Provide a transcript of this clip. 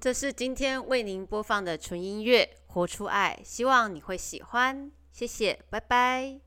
这是今天为您播放的纯音乐活出爱希望你会喜欢。谢谢拜拜。